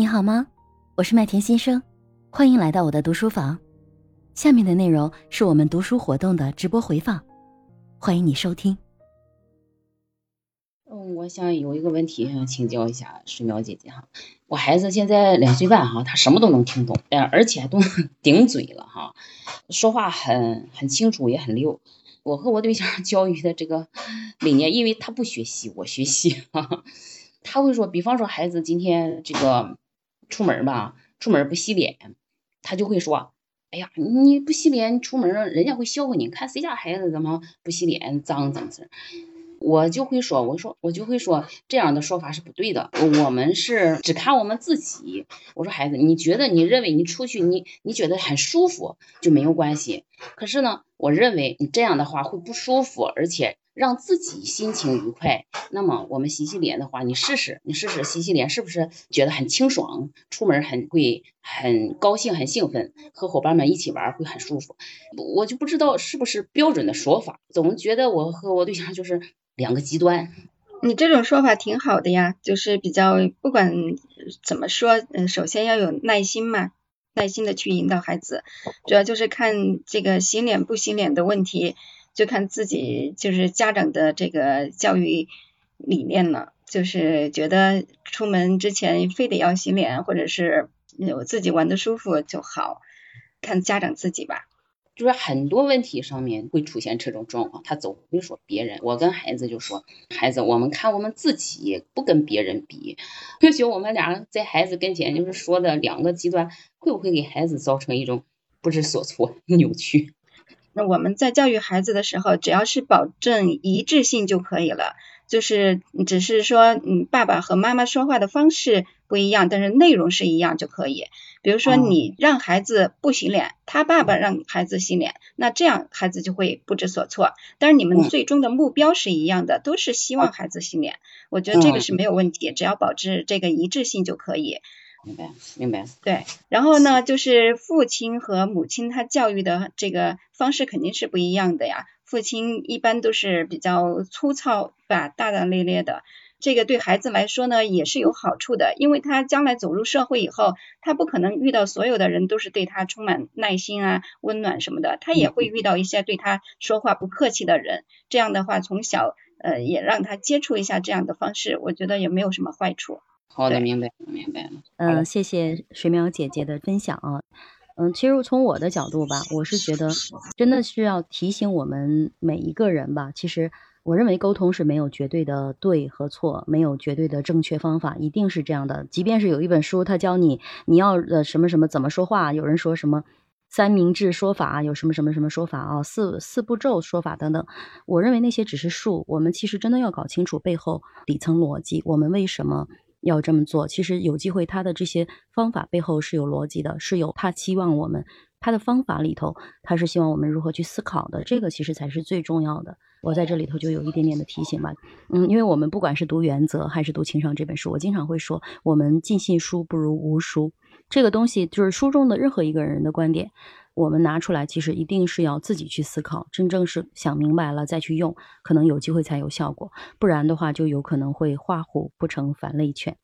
你好吗？我是麦田新生，欢迎来到我的读书房。下面的内容是我们读书活动的直播回放，欢迎你收听。嗯，我想有一个问题想请教一下水淼姐姐哈，我孩子现在两岁半哈，他什么都能听懂，呃，而且都能 顶嘴了哈，说话很很清楚也很溜。我和我对象教育的这个 理念，因为他不学习，我学习，哈哈他会说，比方说孩子今天这个。出门吧，出门不洗脸，他就会说：“哎呀，你不洗脸，你出门人家会笑话你。看谁家孩子怎么不洗脸，脏怎么事？”我就会说：“我说我就会说，这样的说法是不对的。我们是只看我们自己。我说孩子，你觉得你认为你出去你你觉得很舒服就没有关系。可是呢，我认为你这样的话会不舒服，而且。”让自己心情愉快，那么我们洗洗脸的话，你试试，你试试洗洗脸，是不是觉得很清爽？出门很会很高兴，很兴奋，和伙伴们一起玩会很舒服。我就不知道是不是标准的说法，总觉得我和我对象就是两个极端。你这种说法挺好的呀，就是比较不管怎么说，嗯，首先要有耐心嘛，耐心的去引导孩子，主要就是看这个洗脸不洗脸的问题。就看自己就是家长的这个教育理念了，就是觉得出门之前非得要洗脸，或者是我自己玩的舒服就好，看家长自己吧。就是很多问题上面会出现这种状况，他总会说别人。我跟孩子就说，孩子，我们看我们自己，不跟别人比。也许我们俩在孩子跟前就是说的两个极端，会不会给孩子造成一种不知所措、扭曲？那我们在教育孩子的时候，只要是保证一致性就可以了，就是只是说，嗯，爸爸和妈妈说话的方式不一样，但是内容是一样就可以。比如说，你让孩子不洗脸，他爸爸让孩子洗脸，那这样孩子就会不知所措。但是你们最终的目标是一样的，都是希望孩子洗脸，我觉得这个是没有问题，只要保持这个一致性就可以。明白，明白。对，然后呢，就是父亲和母亲他教育的这个方式肯定是不一样的呀。父亲一般都是比较粗糙吧，大大咧咧的，这个对孩子来说呢也是有好处的，因为他将来走入社会以后，他不可能遇到所有的人都是对他充满耐心啊、温暖什么的，他也会遇到一些对他说话不客气的人。这样的话，从小呃也让他接触一下这样的方式，我觉得也没有什么坏处。好的，明白，明白了。嗯，谢谢水淼姐姐的分享啊。嗯，其实从我的角度吧，我是觉得真的是要提醒我们每一个人吧。其实我认为沟通是没有绝对的对和错，没有绝对的正确方法，一定是这样的。即便是有一本书，他教你你要呃什么什么怎么说话，有人说什么三明治说法，有什么什么什么说法啊，四四步骤说法等等。我认为那些只是术，我们其实真的要搞清楚背后底层逻辑，我们为什么。要这么做，其实有机会，他的这些方法背后是有逻辑的，是有他期望我们他的方法里头，他是希望我们如何去思考的，这个其实才是最重要的。我在这里头就有一点点的提醒吧，嗯，因为我们不管是读原则还是读情商这本书，我经常会说，我们尽信书不如无书。这个东西就是书中的任何一个人的观点，我们拿出来，其实一定是要自己去思考，真正是想明白了再去用，可能有机会才有效果，不然的话就有可能会画虎不成反类犬。